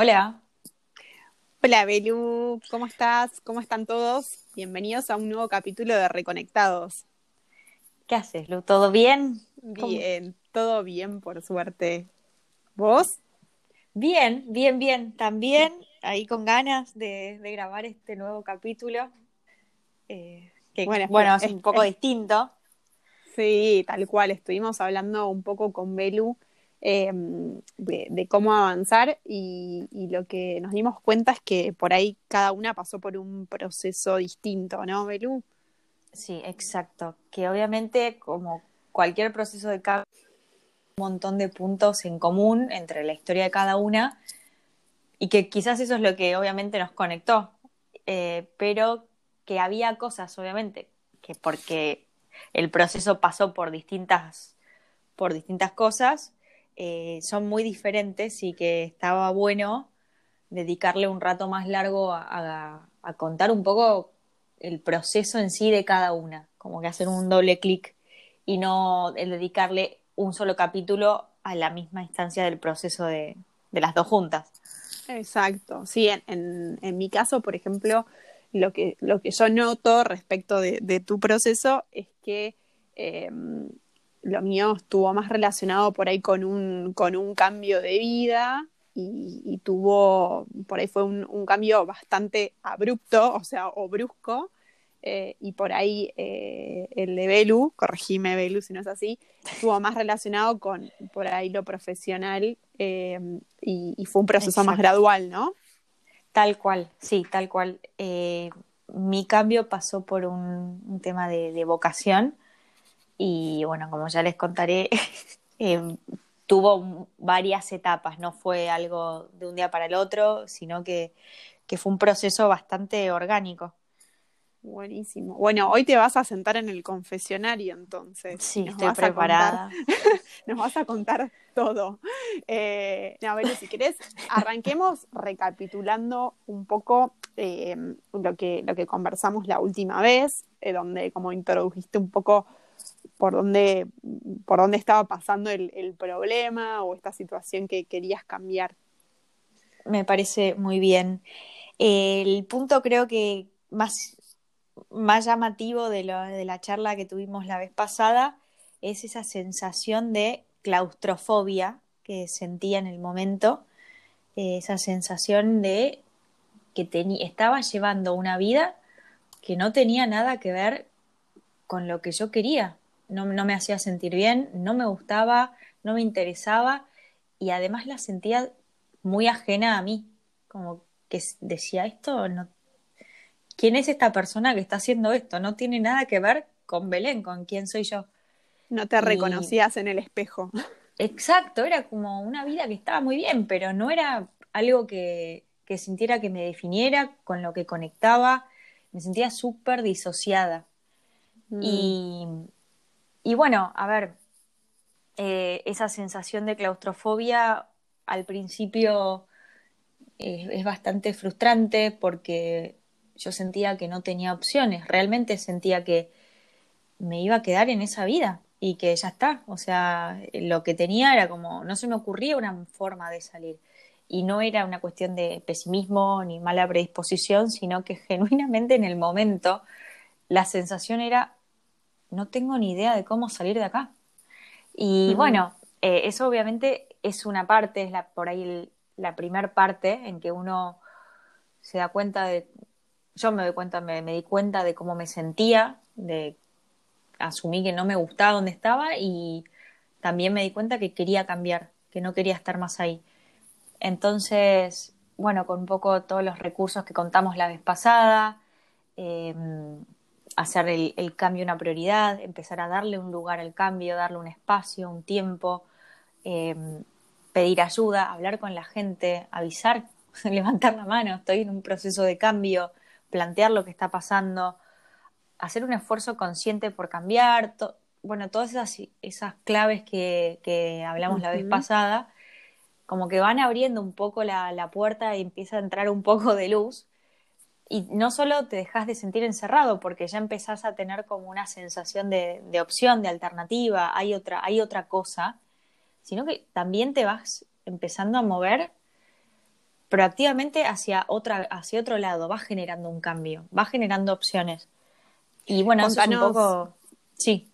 Hola. Hola Belu, ¿cómo estás? ¿Cómo están todos? Bienvenidos a un nuevo capítulo de Reconectados. ¿Qué haces, Lu? ¿Todo bien? Bien, todo bien, por suerte. ¿Vos? Bien, bien, bien. También ahí con ganas de, grabar este nuevo capítulo. Eh, que, bueno, es, un poco distinto. Sí, tal cual. Estuvimos hablando un poco con Belu Em, de, cómo avanzar y, lo que nos dimos cuenta es que por ahí cada una pasó por un proceso distinto, ¿no, Belú? Sí, exacto. Que obviamente como cualquier proceso de cambio, un montón de puntos en común entre la historia de cada una y que quizás eso es lo que obviamente nos conectó, eh, pero que había cosas, obviamente, que porque el proceso pasó por distintas, por distintas cosas, eh, son muy diferentes y que estaba bueno dedicarle un rato más largo a, contar un poco el proceso en sí de cada una, como que hacer un doble clic y no el dedicarle un solo capítulo a la misma instancia del proceso de, las dos juntas. Exacto, sí, en, mi caso, por ejemplo, lo que, lo que yo noto respecto de, tu proceso es que em, lo mío estuvo más relacionado por ahí con un, con un cambio de vida y, tuvo, por ahí fue un, cambio bastante abrupto, o sea, o brusco, eh, y por ahí eh, el de Belu, corregime Belu si no es así, estuvo más relacionado con por ahí lo profesional eh, y, fue un proceso más gradual, ¿no? Tal cual, sí, tal cual. mi cambio pasó por un, tema de vocación y bueno, como ya les contaré, eh, tuvo varias etapas, no fue algo de un día para el otro, sino que, fue un proceso bastante orgánico. Buenísimo. Bueno, hoy te vas a sentar en el confesionario entonces. Sí, estoy preparada. nos vas a contar todo. Eh, a ver, si querés, arranquemos recapitulando un poco eh, lo, que, lo que conversamos la última vez, donde como introdujiste un poco por dónde, por dónde estaba pasando el, problema o esta situación que querías cambiar. Me parece muy bien. El punto creo que más, más llamativo de, de la charla que tuvimos la vez pasada es esa sensación de claustrofobia que sentía en el momento, esa sensación de que estaba llevando una vida que no tenía nada que ver con lo que yo quería no, me hacía sentir bien, no me gustaba, no me interesaba y además la sentía muy ajena a mí, como que decía esto, no, ¿quién es esta persona que está haciendo esto? No tiene nada que ver con Belén, con quién soy yo. No te reconocías en el espejo. Exacto, era como una vida que estaba muy bien, pero no era algo que, que sintiera que me definiera, con lo que conectaba, me sentía súper disociada. Mm. Y, y bueno, a ver, eh, esa sensación de claustrofobia al principio es bastante frustrante porque yo sentía que no tenía opciones, realmente sentía que me iba a quedar en esa vida y que ya está, o sea, lo que tenía era como, no se me ocurría una forma de salir. Y no era una cuestión de pesimismo ni mala predisposición, sino que genuinamente en el momento la sensación era no tengo ni idea de cómo salir de acá. Y bueno, eh, eso obviamente es una parte, es la, por ahí la primera parte en que uno se da cuenta de, yo me doy cuenta, me, di cuenta de cómo me sentía, de asumí que no me gustaba donde estaba y también me di cuenta que quería cambiar, que no quería estar más ahí. Entonces, bueno, con un poco todos los recursos que contamos la vez pasada, eh, hacer el, cambio una prioridad, empezar a darle un lugar al cambio, darle un espacio, un tiempo, em, pedir ayuda, hablar con la gente, avisar, levantar la mano, estoy en un proceso de cambio, plantear lo que está pasando, hacer un esfuerzo consciente por cambiar, bueno, todas esas, esas claves que, hablamos la vez pasada, como que van abriendo un poco la, la puerta y empieza a entrar un poco de luz y no solo te dejas de sentir encerrado, porque ya empezás a tener como una sensación de, opción, de alternativa, hay otra, hay otra cosa, sino que también te vas empezando a mover proactivamente hacia, otra, hacia otro lado, va generando un cambio, va generando opciones. Y bueno, eso es un poco... Sí.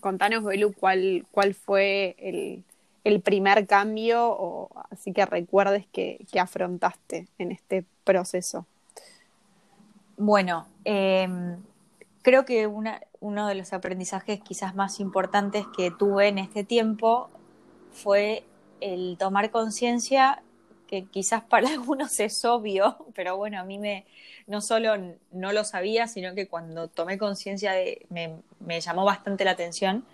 Contanos, Belu, cuál, cuál fue el, el primer cambio o así que recuerdes que, que afrontaste en este proceso. Bueno, em, creo que uno de los aprendizajes quizás más importantes que tuve en este tiempo fue el tomar conciencia que quizás para algunos es obvio, pero bueno, a mí me no solo no lo sabía, sino que cuando tomé conciencia me, me llamó bastante la atención.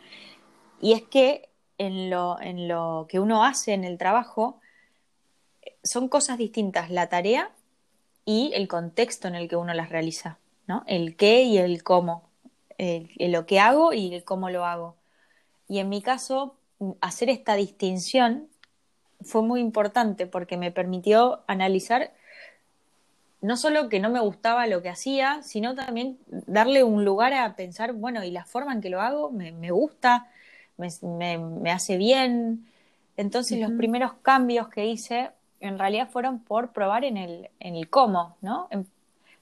Y es que en lo, en lo que uno hace en el trabajo son cosas distintas, la tarea y el contexto en el que uno las realiza, ¿no? El qué y el cómo, el, lo que hago y el cómo lo hago. Y en mi caso, hacer esta distinción fue muy importante porque me permitió analizar no solo que no me gustaba lo que hacía, sino también darle un lugar a pensar, bueno, y la forma en que lo hago me, gusta, me, hace bien. Entonces los primeros cambios que hice en realidad fueron por probar en el, en el cómo, ¿no?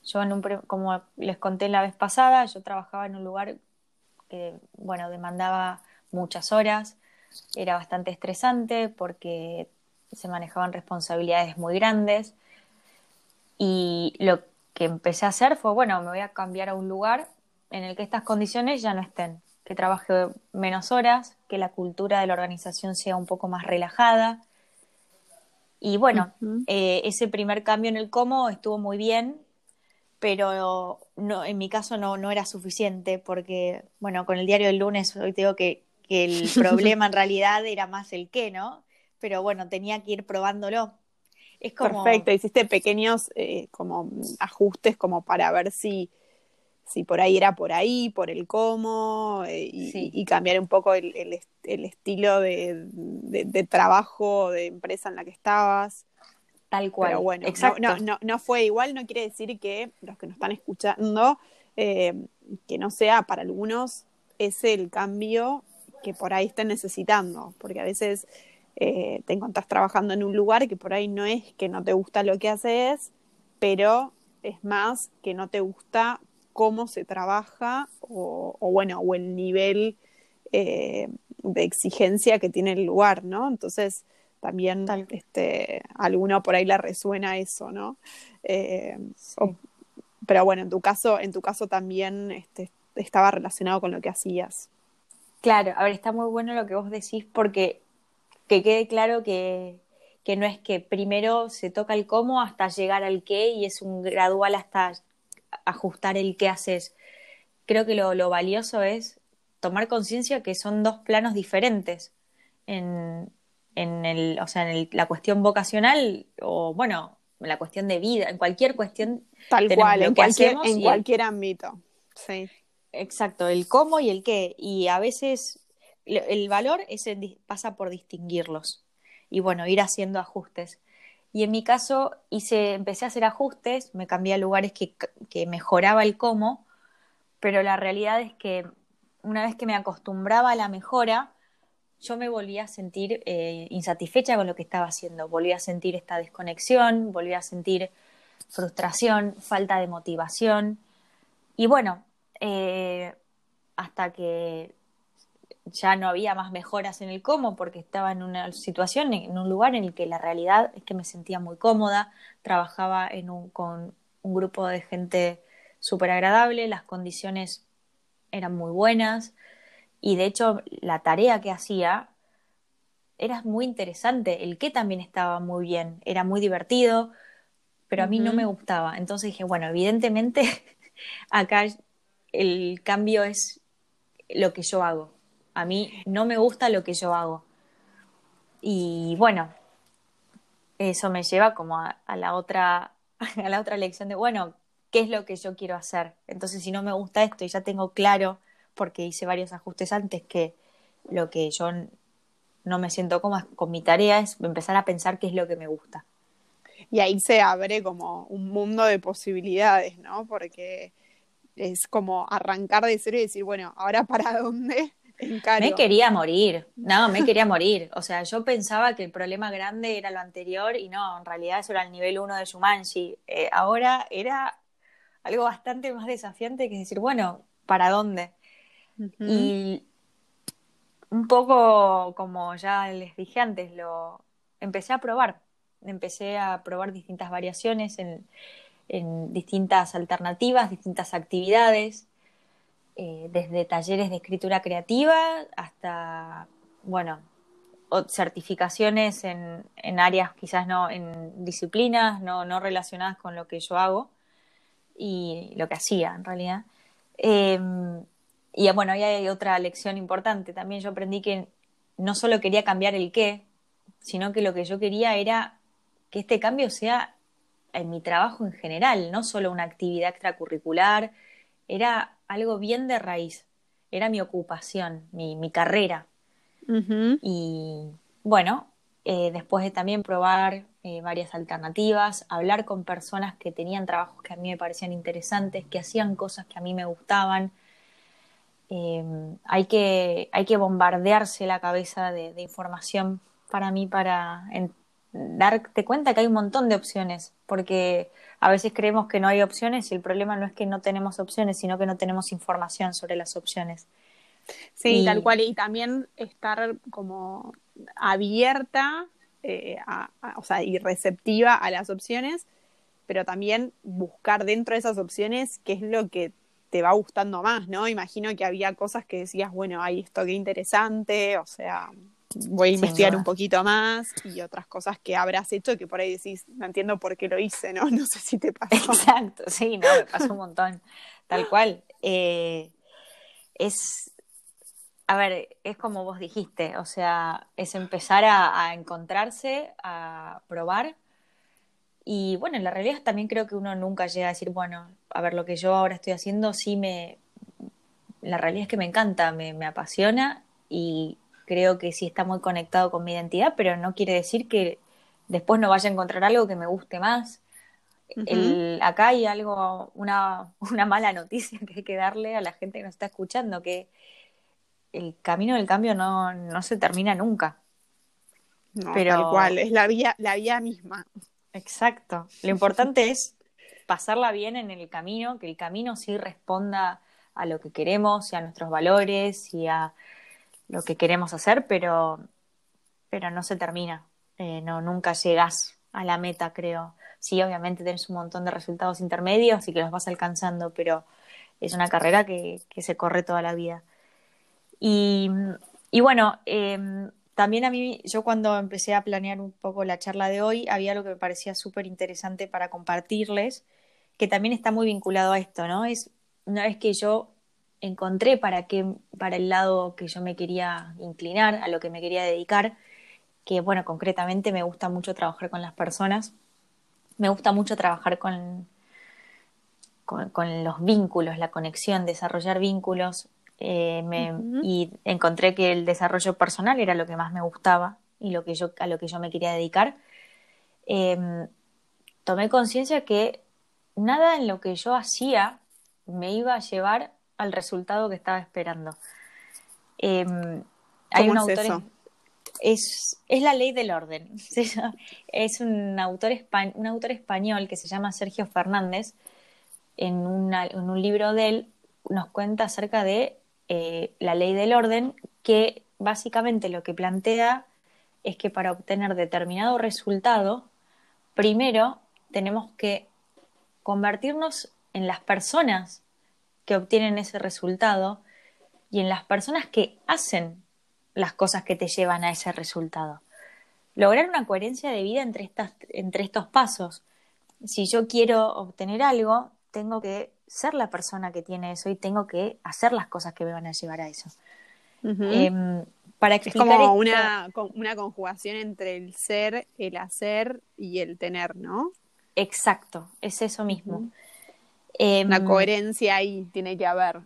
Yo, en un, como les conté la vez pasada, yo trabajaba en un lugar que, bueno, demandaba muchas horas, era bastante estresante porque se manejaban responsabilidades muy grandes y lo que empecé a hacer fue, bueno, me voy a cambiar a un lugar en el que estas condiciones ya no estén, que trabaje menos horas, que la cultura de la organización sea un poco más relajada. Y bueno, eh, ese primer cambio en el cómo estuvo muy bien, pero no, en mi caso no, no era suficiente porque, bueno, con el diario del lunes hoy te digo que, que el problema en realidad era más el qué, ¿no? Pero bueno, tenía que ir probándolo. Perfecto, hiciste pequeños eh, como ajustes como para ver si, si por ahí era por ahí, por el cómo, eh, y, cambiar un poco el, estilo de, de, trabajo, de empresa en la que estabas. Tal cual. Pero bueno, No, no, no, fue igual, no quiere decir que los que nos están escuchando, eh, que no sea para algunos ese el cambio que por ahí estén necesitando, porque a veces eh, te encontrás trabajando en un lugar que por ahí no es que no te gusta lo que haces, pero es más que no te gusta cómo se trabaja o, bueno, o el nivel eh, de exigencia que tiene el lugar, ¿no? Entonces, también este, a alguno por ahí le resuena eso, ¿no? Eh, pero bueno, en tu caso, en tu caso también este, estaba relacionado con lo que hacías. Claro, a ver, está muy bueno lo que vos decís porque que quede claro que, no es que primero se toca el cómo hasta llegar al qué y es un gradual hasta ajustar el qué haces. Creo que lo, valioso es tomar conciencia que son dos planos diferentes en, en, el, o sea, en la cuestión vocacional o, bueno, la cuestión de vida, en cualquier cuestión. Tal cual, en cualquier, en cualquier ámbito. Sí. Exacto, el cómo y el qué. Y a veces el valor pasa por distinguirlos y bueno, ir haciendo ajustes. Y en mi caso hice, empecé a hacer ajustes, me cambié a lugares que, que mejoraba el cómo, pero la realidad es que una vez que me acostumbraba a la mejora, yo me volvía a sentir eh, insatisfecha con lo que estaba haciendo, volvía a sentir esta desconexión, volvía a sentir frustración, falta de motivación. Y bueno, eh, hasta que ya no había más mejoras en el cómo porque estaba en una situación, en un lugar en el que la realidad es que me sentía muy cómoda, trabajaba en un, con un grupo de gente súper agradable, las condiciones eran muy buenas y de hecho la tarea que hacía era muy interesante, el que también estaba muy bien, era muy divertido, pero a mí no me gustaba. Entonces dije, bueno, evidentemente acá el cambio es lo que yo hago a mí no me gusta lo que yo hago. Y bueno, eso me lleva como a, la otra a la otra lección de, bueno, ¿qué es lo que yo quiero hacer? Entonces, si no me gusta esto y ya tengo claro, porque hice varios ajustes antes, que lo que yo no me siento cómoda con mi tarea es empezar a pensar qué es lo que me gusta. Y ahí se abre como un mundo de posibilidades, ¿no? Porque es como arrancar de cero y decir, bueno, ahora para dónde Me quería morir, no, me quería morir. O sea, yo pensaba que el problema grande era lo anterior y no, en realidad eso era el nivel uno de Shumanji. Eh, ahora era algo bastante más desafiante que decir, bueno, ¿para dónde? Y un poco como ya les dije antes, lo empecé a probar. Empecé a probar distintas variaciones en, en distintas alternativas, distintas actividades, eh, desde talleres de escritura creativa hasta, bueno, certificaciones en, en, áreas quizás no, en disciplinas no, no, relacionadas con lo que yo hago y lo que hacía en realidad. Em, y bueno, ahí hay otra lección importante. También yo aprendí que no solo quería cambiar el qué, sino que lo que yo quería era que este cambio sea en mi trabajo en general, no solo una actividad extracurricular, era algo bien de raíz, era mi ocupación, mi, mi carrera. Y bueno, eh, después de también probar eh, varias alternativas, hablar con personas que tenían trabajos que a mí me parecían interesantes, que hacían cosas que a mí me gustaban. Eh, hay, que, hay que bombardearse la cabeza de, de información para mí para darte cuenta que hay un montón de opciones, porque a veces creemos que no hay opciones y el problema no es que no tenemos opciones, sino que no tenemos información sobre las opciones. Sí, tal cual, y también estar como abierta eh, o sea, y receptiva a las opciones, pero también buscar dentro de esas opciones qué es lo que te va gustando más, ¿no? Imagino que había cosas que decías, bueno, hay esto qué interesante, o sea, voy a investigar un poquito más y otras cosas que habrás hecho que por ahí decís, no entiendo por qué lo hice, ¿no? No sé si te pasó. Exacto, sí, no, me pasó un montón, tal cual. Eh, es, a ver, es como vos dijiste, o sea, es empezar a, encontrarse, a probar. Y bueno, en la realidad también creo que uno nunca llega a decir, bueno, a ver, lo que yo ahora estoy haciendo sí me... La realidad es que me encanta, me, me apasiona y creo que sí está muy conectado con mi identidad, pero no quiere decir que después no vaya a encontrar algo que me guste más. acá hay algo, una, una mala noticia que hay que darle a la gente que nos está escuchando, que el camino del cambio no, no se termina nunca. No, pero... tal cual, es la vía, la vía misma. Exacto. Lo importante es pasarla bien en el camino, que el camino sí responda a lo que queremos y a nuestros valores y a lo que queremos hacer, pero, pero no se termina. Eh, no, nunca llegas a la meta, creo. Sí, obviamente tienes un montón de resultados intermedios y que los vas alcanzando, pero es una carrera que, que se corre toda la vida. Y, y bueno, em, también a mí, yo cuando empecé a planear un poco la charla de hoy, había algo que me parecía súper interesante para compartirles, que también está muy vinculado a esto, ¿no? Es una vez que yo encontré para qué, para el lado que yo me quería inclinar, a lo que me quería dedicar, que bueno, concretamente me gusta mucho trabajar con las personas, me gusta mucho trabajar con, con, los vínculos, la conexión, desarrollar vínculos, eh, y encontré que el desarrollo personal era lo que más me gustaba y lo que yo, a lo que yo me quería dedicar. Em, tomé conciencia que nada en lo que yo hacía me iba a llevar al resultado que estaba esperando. Em, hay un es autor. Es, es, la ley del orden. Es un autor, un autor español que se llama Sergio Fernández. En, en un libro de él nos cuenta acerca de eh, la ley del orden, que básicamente lo que plantea es que para obtener determinado resultado, primero tenemos que convertirnos en las personas que obtienen ese resultado y en las personas que hacen las cosas que te llevan a ese resultado. Lograr una coherencia de vida entre, estas, entre estos pasos. Si yo quiero obtener algo, tengo que ser la persona que tiene eso y tengo que hacer las cosas que me van a llevar a eso. Em, para es como una, una conjugación entre el ser, el hacer y el tener, ¿no? Exacto, es eso mismo. Una em, coherencia ahí tiene que haber.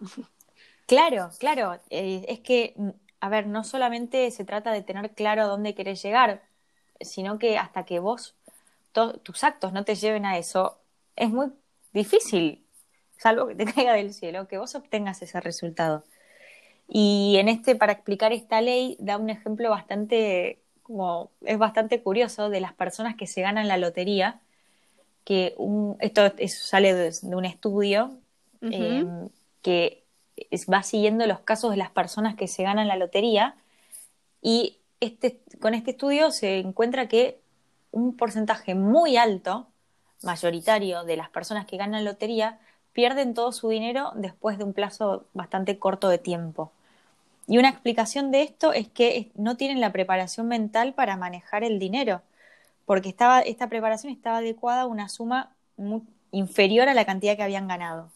Claro, claro. Eh, es que, mm, a ver, no solamente se trata de tener claro a dónde querés llegar, sino que hasta que vos, tus actos no te lleven a eso, es muy difícil, salvo que te caiga del cielo, que vos obtengas ese resultado. Y en este, para explicar esta ley, da un ejemplo bastante, como, es bastante curioso de las personas que se ganan la lotería, que un, esto sale de, un estudio em, que va siguiendo los casos de las personas que se ganan la lotería y este, con este estudio se encuentra que un porcentaje muy alto, mayoritario, de las personas que ganan lotería pierden todo su dinero después de un plazo bastante corto de tiempo. Y una explicación de esto es que no tienen la preparación mental para manejar el dinero, porque estaba, esta preparación estaba adecuada a una suma inferior a la cantidad que habían ganado.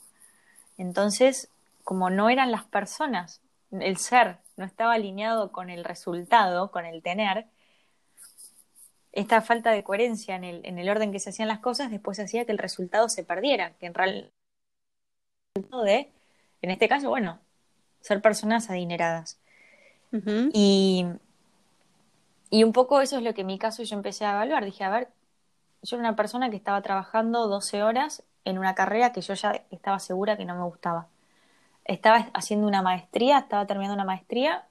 Entonces, como no eran las personas, el ser no estaba alineado con el resultado, con el tener, esta falta de coherencia en el, en el orden que se hacían las cosas después hacía que el resultado se perdiera, que en realidad de, en este caso, bueno, ser personas adineradas. y, y un poco eso es lo que en mi caso yo empecé a evaluar. Dije, a ver, yo era una persona que estaba trabajando 12 horas en una carrera que yo ya estaba segura que no me gustaba. Estaba haciendo una maestría, estaba terminando una maestría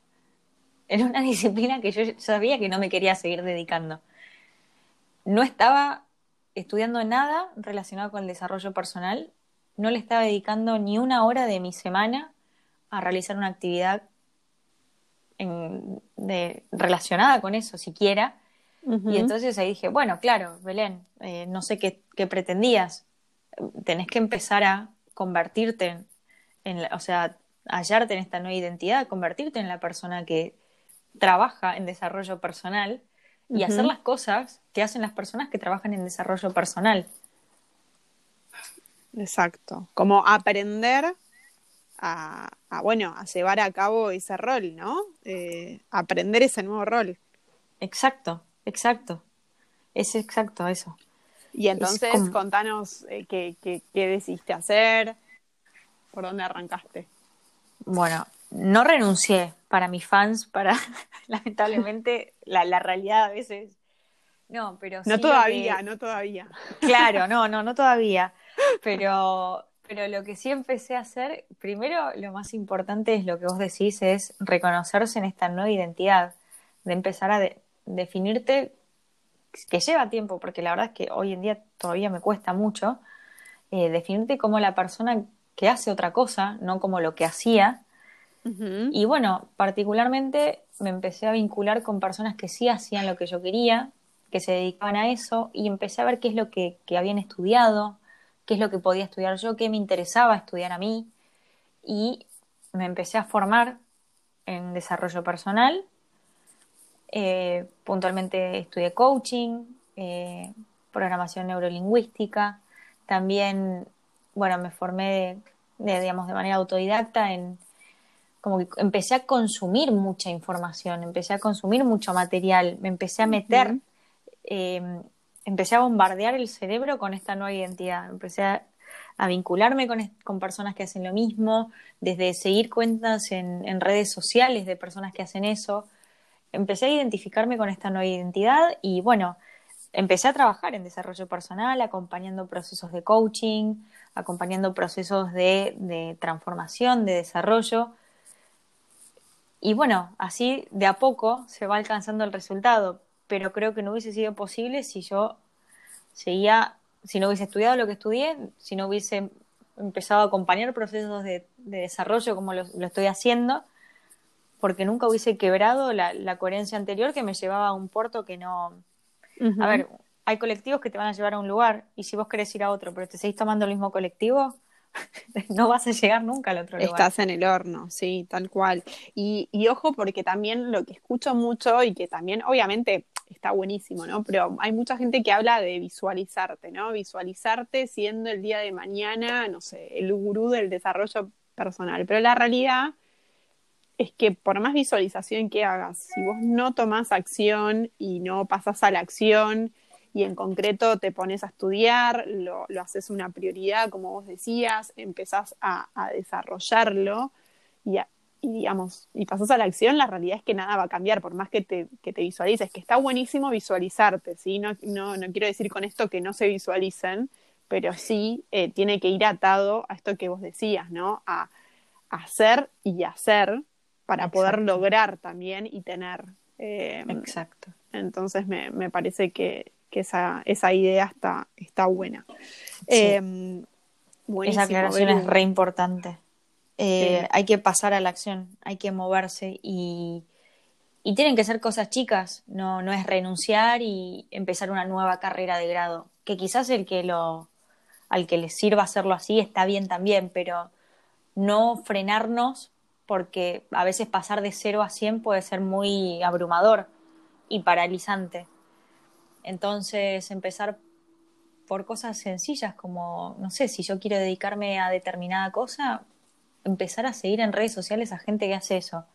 en una disciplina que yo sabía que no me quería seguir dedicando. No estaba estudiando nada relacionado con el desarrollo personal, no le estaba dedicando ni una hora de mi semana a realizar una actividad relacionada con eso, siquiera. Y entonces ahí dije, bueno, claro, Belén, eh, no sé qué, pretendías. Tenés que empezar a convertirte en, o sea, hallarte en esta nueva identidad, convertirte en la persona que trabaja en desarrollo personal y hacer las cosas que hacen las personas que trabajan en desarrollo personal. Exacto. Como aprender a, bueno, a llevar a cabo ese rol, ¿no? Eh, aprender ese nuevo rol. Exacto, exacto. Es exacto eso. Y entonces, contanos eh, qué, qué, qué decidiste hacer, por dónde arrancaste. Bueno, no renuncié para mis fans, para lamentablemente la, la realidad a veces. No, pero no todavía, no todavía. Claro, no, no, no todavía. Pero pero lo que sí empecé a hacer, primero lo más importante es lo que vos decís, es reconocerse en esta nueva identidad, de empezar a definirte, que lleva tiempo, porque la verdad es que hoy en día todavía me cuesta mucho, eh, definirte como la persona que hace otra cosa, no como lo que hacía. Y bueno, particularmente me empecé a vincular con personas que sí hacían lo que yo quería, que se dedicaban a eso, y empecé a ver qué es lo que habían estudiado, qué es lo que podía estudiar yo, qué me interesaba estudiar a mí y me empecé a formar en desarrollo personal. Eh, puntualmente estudié coaching, eh, programación neurolingüística, también, bueno, me formé de, digamos, de manera autodidacta en, como que empecé a consumir mucha información, empecé a consumir mucho material, me empecé a meter empecé a bombardear el cerebro con esta nueva identidad, empecé a, vincularme con, personas que hacen lo mismo, desde seguir cuentas en, redes sociales de personas que hacen eso, empecé a identificarme con esta nueva identidad y bueno, empecé a trabajar en desarrollo personal, acompañando procesos de coaching, acompañando procesos de, de transformación, de desarrollo. Y bueno, así de a poco se va alcanzando el resultado, pero creo que no hubiese sido posible si yo seguía, si no hubiese estudiado lo que estudié, si no hubiese empezado a acompañar procesos de, desarrollo como lo, estoy haciendo, porque nunca hubiese quebrado la, coherencia anterior que me llevaba a un puerto que no... A ver, hay colectivos que te van a llevar a un lugar y si vos querés ir a otro, pero te seguís tomando el mismo colectivo, no vas a llegar nunca al otro lugar. Estás en el horno, sí, tal cual. Y, y, ojo, porque también lo que escucho mucho y que también, obviamente, está buenísimo, ¿no? Pero hay mucha gente que habla de visualizarte, ¿no? Visualizarte siendo el día de mañana, no sé, el gurú del desarrollo personal. Pero la realidad es que por más visualización que hagas, si vos no tomás acción y no pasas a la acción y en concreto te pones a estudiar, lo, lo haces una prioridad, como vos decías, empezás a, a desarrollarlo y, a, y digamos, y pasas a la acción, la realidad es que nada va a cambiar, por más que te, que te visualices, que está buenísimo visualizarte, ¿sí? No, no, no quiero decir con esto que no se visualicen, pero sí eh, tiene que ir atado a esto que vos decías, ¿no? A, hacer y hacer para poder lograr también y tener. Eh, Exacto. Entonces me, me parece que, que, esa, esa idea está, está buena. Eh, esa aclaración es re importante. Eh, hay que pasar a la acción, hay que moverse y, tienen que ser cosas chicas, no, no es renunciar y empezar una nueva carrera de grado, que quizás el que lo, al que le sirva hacerlo así está bien también, pero no frenarnos porque a veces pasar de 0 a 100 puede ser muy abrumador y paralizante. Entonces, empezar por cosas sencillas como, no sé, si yo quiero dedicarme a determinada cosa, empezar a seguir en redes sociales a gente que hace eso,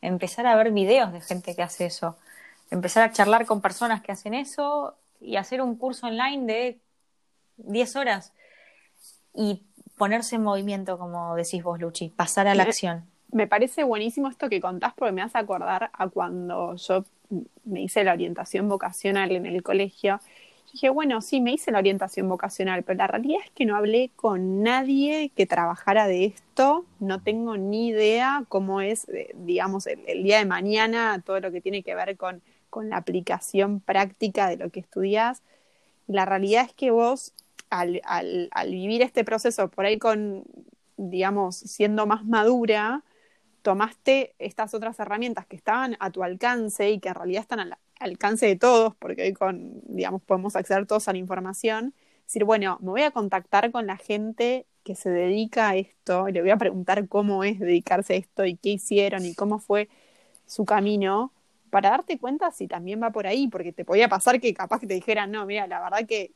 empezar a ver videos de gente que hace eso, empezar a charlar con personas que hacen eso y hacer un curso online de 10 horas y ponerse en movimiento, como decís vos, Luchi, pasar a la acción. Me parece buenísimo esto que contás porque me hace acordar a cuando yo me hice la orientación vocacional en el colegio dije, bueno, sí, me hice la orientación vocacional, pero la realidad es que no hablé con nadie que trabajara de esto, no tengo ni idea cómo es, eh, digamos, el, día de mañana, todo lo que tiene que ver con, con la aplicación práctica de lo que estudias. La realidad es que vos, al, al, al vivir este proceso por ahí con, digamos, siendo más madura, tomaste estas otras herramientas que estaban a tu alcance y que en realidad están al alcance de todos, porque hoy con, digamos, podemos acceder todos a la información, decir, bueno, me voy a contactar con la gente que se dedica a esto y le voy a preguntar cómo es dedicarse a esto y qué hicieron y cómo fue su camino para darte cuenta si también va por ahí, porque te podía pasar que capaz que te dijeran, no, mira, la verdad que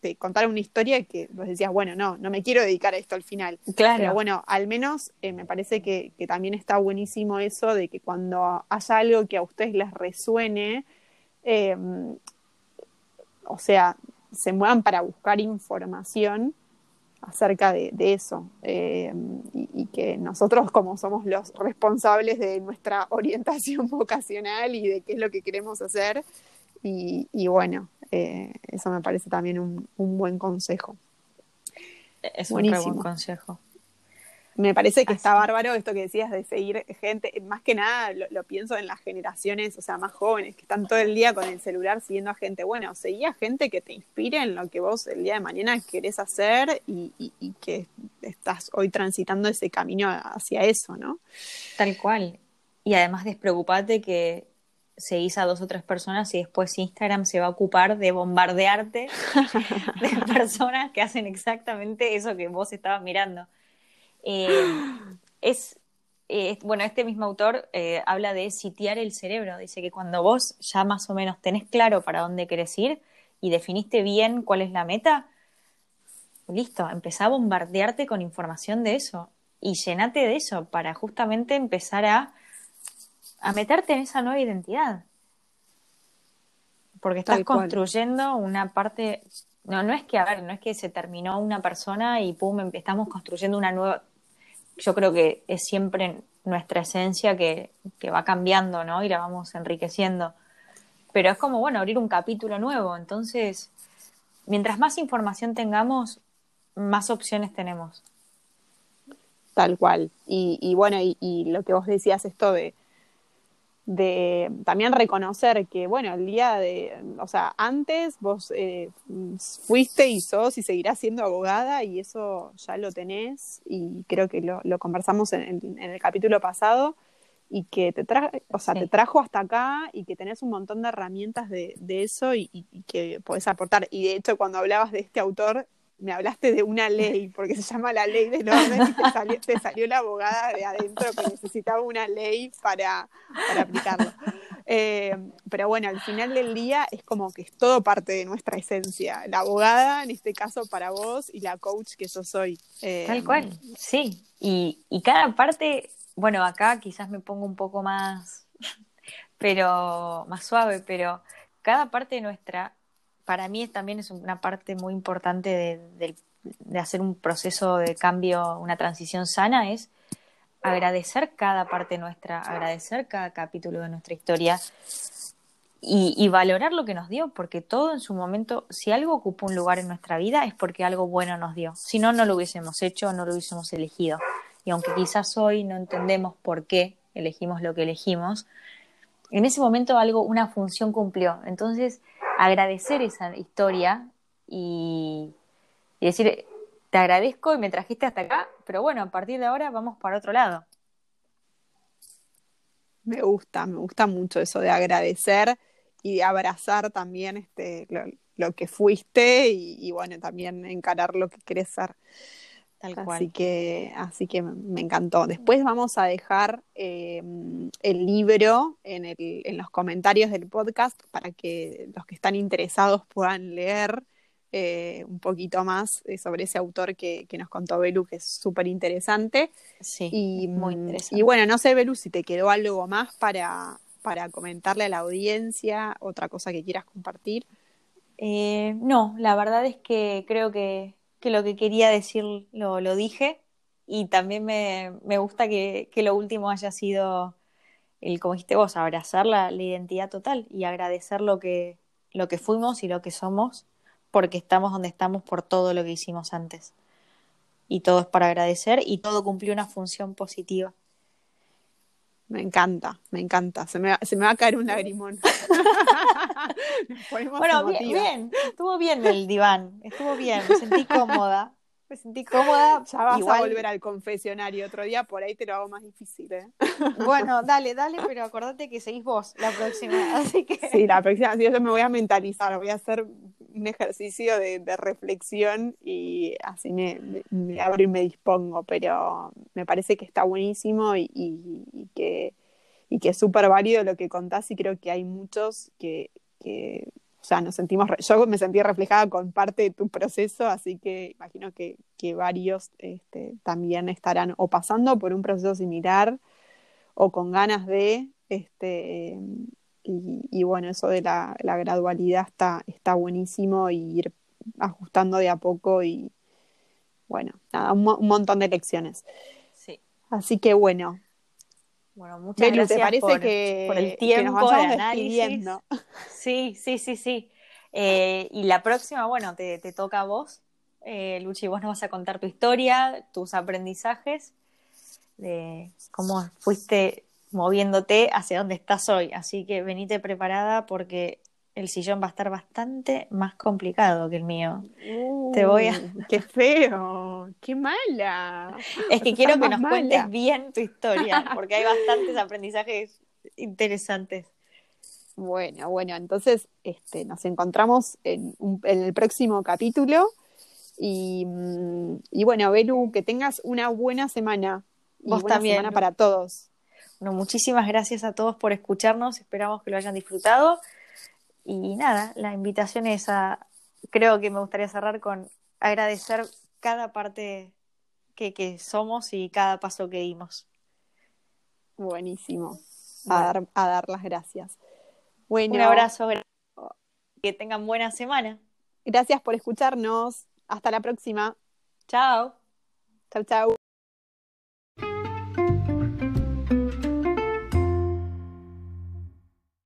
te contaron una historia que vos decías, bueno, no, no me quiero dedicar a esto al final. Claro. Pero bueno, al menos eh, me parece que, que, también está buenísimo eso de que cuando haya algo que a ustedes les resuene, eh, o sea, se muevan para buscar información acerca de, de eso eh, y, y, que nosotros como somos los responsables de nuestra orientación vocacional y de qué es lo que queremos hacer y, y bueno, eh, eso me parece también un, un buen consejo. Es Buenísimo. un buen consejo. Me parece que Así. está bárbaro esto que decías de seguir gente, más que nada lo, lo, pienso en las generaciones, o sea, más jóvenes, que están todo el día con el celular siguiendo a gente. Bueno, seguí a gente que te inspire en lo que vos el día de mañana querés hacer y, y, y que estás hoy transitando ese camino hacia eso, ¿no? Tal cual. Y además despreocupate que seguís a dos o tres personas y después Instagram se va a ocupar de bombardearte de personas que hacen exactamente eso que vos estabas mirando. Eh, es, eh, bueno, este mismo autor eh, habla de sitiar el cerebro. Dice que cuando vos ya más o menos tenés claro para dónde querés ir y definiste bien cuál es la meta, listo, empezá a bombardearte con información de eso y llenate de eso para justamente empezar a, a meterte en esa nueva identidad. Porque estás construyendo una parte no, no es que, a ver, no es que se terminó una persona y pum, estamos construyendo una nueva, yo creo que es siempre nuestra esencia que, que, va cambiando, ¿no? Y la vamos enriqueciendo. Pero es como, bueno, abrir un capítulo nuevo. Entonces, mientras más información tengamos, más opciones tenemos. Tal cual. Y, bueno, y, lo que vos decías, esto de, de también reconocer que, bueno, el día de, o sea, antes vos eh, fuiste y sos y seguirás siendo abogada y eso ya lo tenés y creo que lo, lo conversamos en, en, el capítulo pasado y que te, tra o sea, sí. te trajo hasta acá y que tenés un montón de herramientas de, de eso y, y, que podés aportar. Y de hecho, cuando hablabas de este autor, me hablaste de una ley, porque se llama la ley del orden y te salió, la abogada de adentro que necesitaba una ley para, para aplicarlo. Eh, pero bueno, al final del día es como que es todo parte de nuestra esencia. La abogada, en este caso para vos, y la coach que yo soy. Eh, Tal cual, sí. Y, y cada parte, bueno, acá quizás me pongo un poco más, pero más suave, pero cada parte de nuestra para mí también es una parte muy importante de, hacer un proceso de cambio, una transición sana, es agradecer cada parte nuestra, agradecer cada capítulo de nuestra historia y, y, valorar lo que nos dio, porque todo en su momento, si algo ocupa un lugar en nuestra vida es porque algo bueno nos dio, si no, no lo hubiésemos hecho, no lo hubiésemos elegido. Y aunque quizás hoy no entendemos por qué elegimos lo que elegimos, en ese momento algo, una función cumplió. Entonces, agradecer esa historia y, y decir, te agradezco y me trajiste hasta acá, pero bueno, a partir de ahora vamos para otro lado. Me gusta, me gusta mucho eso de agradecer y de abrazar también este, lo, que fuiste y, bueno, también encarar lo que querés ser. Tal cual. Así que, así que me encantó. Después vamos a dejar em, el libro en, el, en los comentarios del podcast para que los que están interesados puedan leer eh, un poquito más eh, sobre ese autor que, nos contó Belu, que es súper interesante. Sí, y, muy mm, interesante. Y bueno, no sé, Belu, si te quedó algo más para, para comentarle a la audiencia, otra cosa que quieras compartir. Eh, no, la verdad es que creo que, lo que quería decir lo, lo dije y también me, gusta que, lo último haya sido el, como dijiste vos, abrazar la, la identidad total y agradecer lo que, lo que fuimos y lo que somos porque estamos donde estamos por todo lo que hicimos antes. Y todo es para agradecer y todo cumplió una función positiva. Me encanta, me encanta. Se me va, se me va a caer un lagrimón. bueno, bien, bien, estuvo bien el diván, estuvo bien, me sentí cómoda me sentí cómoda. Ya vas a volver al confesionario otro día, por ahí te lo hago más difícil. ¿eh? Bueno, dale, dale, pero acordate que seguís vos la próxima, así que... Sí, la próxima, yo me voy a mentalizar, voy a hacer un ejercicio de, reflexión y así me, abro y me dispongo, pero me parece que está buenísimo y, y, que, y que es súper válido lo que contás y creo que hay muchos que, que sea, nos sentimos, yo me sentí reflejada con parte de tu proceso, así que imagino que, varios este, también estarán o pasando por un proceso similar o con ganas de, este, y, bueno, eso de la, gradualidad está, está buenísimo y ir ajustando de a poco y bueno, nada, un, montón de lecciones. Sí. Así que bueno, bueno, muchas gracias parece por, que, el tiempo de análisis. Sí, sí, sí, sí. Eh, y la próxima, bueno, te, toca a vos, eh, Luchi, vos nos vas a contar tu historia, tus aprendizajes, de cómo fuiste moviéndote hacia donde estás hoy. Así que venite preparada porque el sillón va a estar bastante más complicado que el mío. Te voy a. Uh, ¡Qué feo! ¡Qué mala! Es que quiero que nos cuentes bien tu historia, porque hay bastantes aprendizajes interesantes. Bueno, bueno, entonces este, nos encontramos en, el próximo capítulo. Y, y, bueno, Belu, que tengas una buena semana. Vos buena también. semana para todos. Bueno, muchísimas gracias a todos por escucharnos. Esperamos que lo hayan disfrutado. Y nada, la invitación es a, creo que me gustaría cerrar con agradecer cada parte que, somos y cada paso que dimos. Buenísimo. A, dar, a dar las gracias. Bueno, Un abrazo. Que tengan buena semana. Gracias por escucharnos. Hasta la próxima. Chao. Chau, chau.